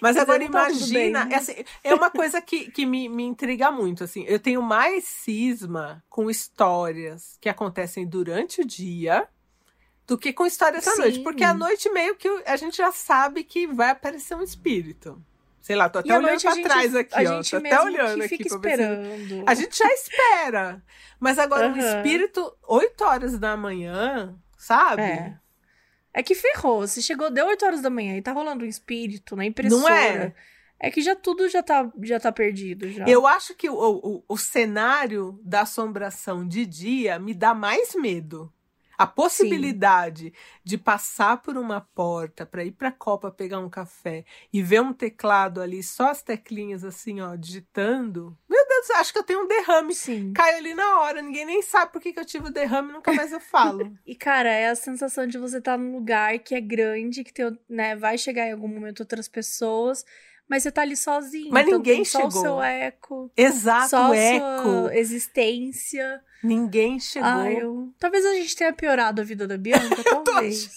Mas Mas agora tá imagina, bem. é, assim, é uma coisa que, que me, me intriga muito, assim, eu tenho mais cisma com histórias que acontecem durante o dia do que com histórias à Sim. noite, porque à noite meio que a gente já sabe que vai aparecer um espírito. Sei lá, tô até olhando pra gente, trás aqui, a ó, gente tô até olhando aqui esperando. A gente já espera. Mas agora um Aham. espírito, 8 horas da manhã, sabe? É. É que ferrou. Se chegou, deu 8 horas da manhã e tá rolando um espírito na impressora. Não é? É que já tudo já tá, já tá perdido já. Eu acho que o, o, o cenário da assombração de dia me dá mais medo. A possibilidade de passar por uma porta para ir para a copa pegar um café e ver um teclado ali, só as teclinhas assim, ó, digitando. Meu Deus, acho que eu tenho um derrame. Sim. Cai ali na hora, ninguém nem sabe por que, que eu tive o derrame, nunca mais eu falo. E, cara, é a sensação de você estar num lugar que é grande, que tem, né, vai chegar em algum momento outras pessoas, mas você tá ali sozinho. Mas então ninguém só chegou. o seu eco, Exato, só o eco. sua existência. Ninguém chegou. Ai, eu... Talvez a gente tenha piorado a vida da Bianca, talvez.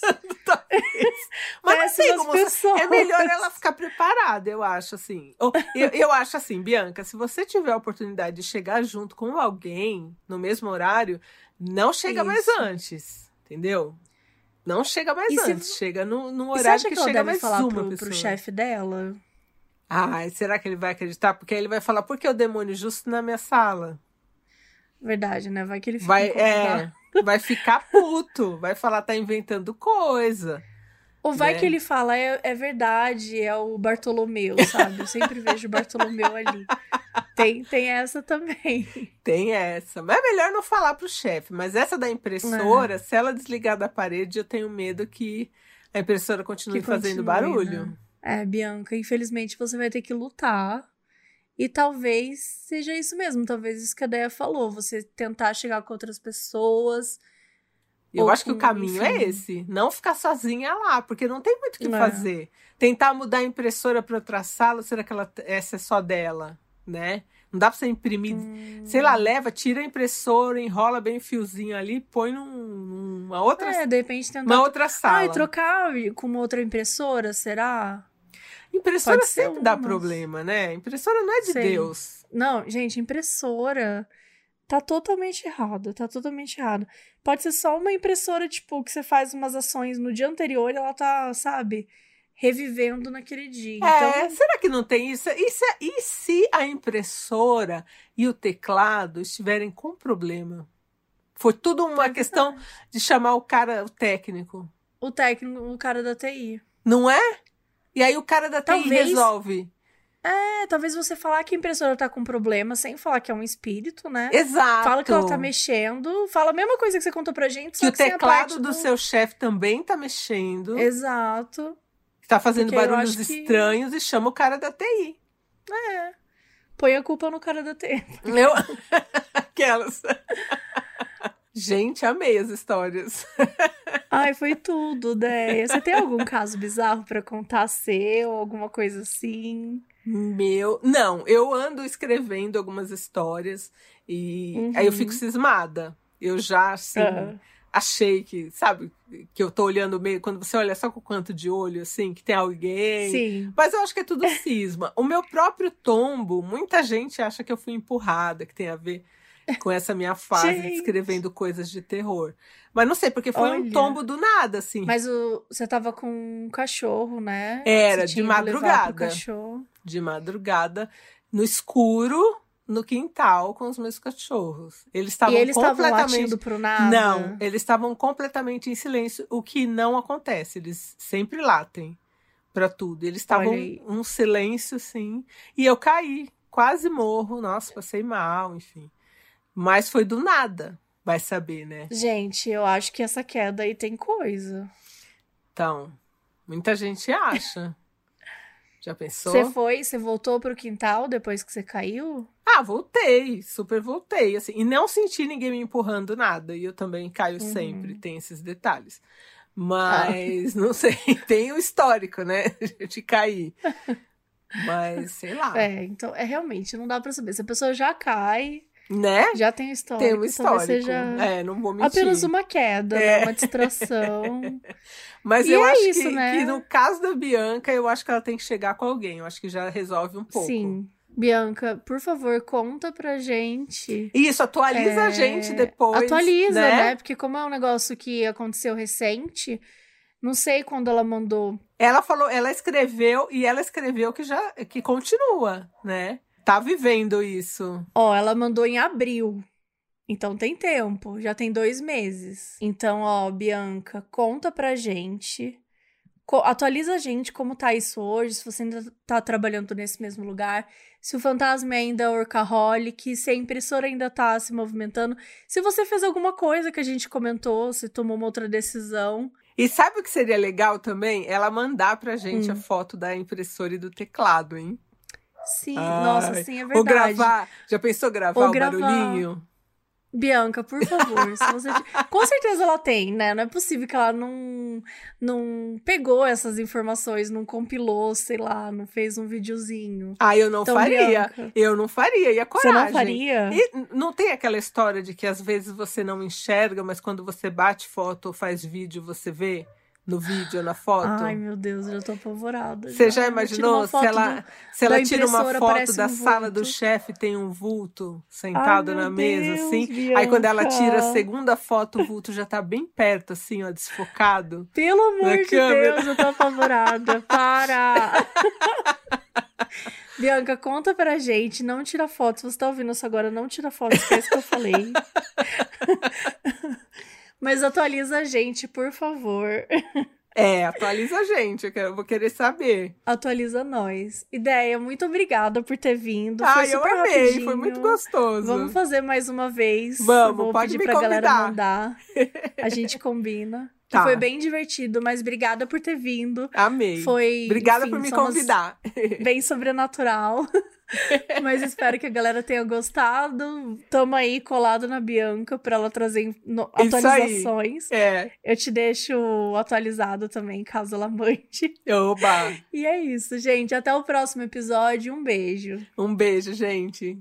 Mas não Péssimas como pessoas. É melhor ela ficar preparada, eu acho assim. Eu, eu acho assim, Bianca, se você tiver a oportunidade de chegar junto com alguém no mesmo horário, não chega mais Isso. antes, entendeu? Não chega mais E se- antes, chega no, no horário que, que chega deve mais falar uma pro, pessoa. pro chefe dela? Ai, será que ele vai acreditar? Porque aí ele vai falar, por que o demônio justo na minha sala? Verdade, né? Vai que ele fica Vai, é, vai ficar puto, vai falar, tá inventando coisa. Ou vai né? que ele fala, é, é verdade, é o Bartolomeu, sabe? Eu sempre vejo o Bartolomeu ali. Tem, tem essa também. Tem essa. Mas é melhor não falar pro chefe. Mas essa da impressora, É. se ela desligar da parede, eu tenho medo que a impressora continue Que fazendo continue, barulho. né? É, Bianca, infelizmente você vai ter que lutar. E talvez seja isso mesmo, talvez isso que a Deia falou, você tentar chegar com outras pessoas. Eu acho que o caminho é enfim. esse. Não ficar sozinha lá, porque não tem muito o que É. fazer. Tentar mudar a impressora para outra sala, será que ela, essa é só dela, né? Não dá pra você imprimir. Hum. Sei lá, leva, tira a impressora, enrola bem o fiozinho ali, põe num- numa outra, É, de repente tentar. uma outra sala. Ai, trocar com uma outra impressora, será? Impressora Pode sempre dá problema, né? Impressora não é de. Deus. Não, gente, impressora tá totalmente errado, tá totalmente errado. Pode ser só uma impressora, tipo, que você faz umas ações no dia anterior e ela tá, sabe, revivendo naquele dia. É, Então, será que não tem isso? E se, e se a impressora e o teclado estiverem com problema? Foi tudo uma É questão de chamar o cara, o técnico, o técnico, o cara da TI. não é? E aí o cara da TI Talvez- resolve. É, talvez você falar que a impressora tá com problema, sem falar que é um espírito, né? Exato. Fala que ela tá mexendo, fala a mesma coisa que você contou pra gente, Que o que a teclado parte do seu chefe também tá mexendo, Exato. tá fazendo Porque barulhos acho que- estranhos e chama o cara da TI. Põe a culpa no cara da TI. Eu... Aquelas. Gente, amei as histórias. Ai, foi tudo, Deia. Você tem algum caso bizarro pra contar seu, alguma coisa assim? Meu. Não, eu ando escrevendo algumas histórias e Uhum. aí eu fico cismada. Eu já, assim, Ah. achei que, sabe, que eu tô olhando meio. Quando você olha só com o canto de olho, assim, que tem alguém. Sim. Mas eu acho que é tudo cisma. O meu próprio tombo, muita gente acha que eu fui empurrada, que tem a ver. Com essa minha fase escrevendo coisas de terror. Mas não sei, porque foi um Olha. tombo do nada, assim. Mas o, você tava com um cachorro, né? Era, de madrugada. cachorro. De madrugada, no escuro, no quintal, com os meus cachorros. Eles estavam eles completamente. pro nada? Não, eles estavam completamente em silêncio, o que não acontece. Eles sempre latem pra tudo. Eles estavam um silêncio, assim. E eu caí, quase morro. Nossa, passei mal, enfim. Mas foi do nada, vai saber, né? Gente, eu acho que essa queda aí tem coisa. Então, muita gente acha. Já pensou? Você foi, você voltou pro quintal depois que você caiu? Ah, voltei, super voltei, assim, e não senti ninguém me empurrando nada, e eu também caio Uhum. sempre, tem esses detalhes. Mas, não sei, tem o histórico, né, de cair. Mas, sei lá, É, então, é realmente, não dá pra saber. Se a pessoa já cai, né? já tem história. Tem um histórico. seja É, não vou mentir. apenas uma queda, É. né? Uma distração. Mas E eu é acho isso, que, né? que no caso da Bianca, eu acho que ela tem que chegar com alguém. Eu acho que já resolve um pouco. Sim. Bianca, por favor, conta pra gente. Isso, atualiza É, a gente depois. Atualiza, né? né? Porque como é um negócio que aconteceu recente, não sei quando ela mandou. Ela falou, ela escreveu e ela escreveu que já que continua, né? Tá vivendo isso. Ó, ela mandou em abril. Então tem tempo, já tem dois meses. Então, ó, Bianca, conta pra gente. co- atualiza a gente como tá isso hoje, se você ainda tá trabalhando nesse mesmo lugar, se o fantasma ainda é workaholic, se a impressora ainda tá se movimentando, se você fez alguma coisa que a gente comentou, se tomou uma outra decisão. E sabe o que seria legal também? Ela mandar pra gente Hum. a foto da impressora e do teclado, hein? Sim, Ai, nossa, sim, é Ou verdade. gravar. Já pensou gravar Ou o gravar. barulhinho? Bianca, por favor, você... Com certeza ela tem, né? Não é possível que ela não, não pegou essas informações, não compilou, sei lá, não fez um videozinho. Ah, eu não Então, faria. Bianca, Eu não faria. E a você coragem. não faria? E não tem aquela história de que às vezes você não enxerga, mas quando você bate foto ou faz vídeo, você vê no vídeo ou na foto? Ai, meu Deus, eu já tô apavorada. Você já Tira imaginou se ela, do- se ela tira uma foto da um sala do chefe tem um vulto sentado Ai, na mesa, Deus, assim? Aí quando ela tira a Bianca. segunda foto, o vulto já tá bem perto, assim, ó, desfocado. Pelo amor de câmera. Deus, eu tô apavorada. Para! Bianca, conta pra gente. Não tira foto. Se você tá ouvindo isso agora, não tira foto. Esquece que eu falei. Mas atualiza a gente, por favor. É, atualiza a gente, eu quero- eu vou querer saber. Atualiza nós. Ideia, muito obrigada por ter vindo. foi Ai, eu super amei, rapidinho. foi muito gostoso. Vamos fazer mais uma vez. Vamos, Vou pode pedir me pra galera convidar. mandar. A gente combina. Tá. Foi bem divertido, mas obrigada por ter vindo. Amei. Foi. Obrigada enfim, por me convidar. Bem sobrenatural. mas espero que a galera tenha gostado. Tamo aí colado na Bianca pra ela trazer no- atualizações. É, Eu te deixo atualizado também, caso ela mande. oba. E é isso, gente. Até o próximo episódio. Um beijo. Um beijo, gente.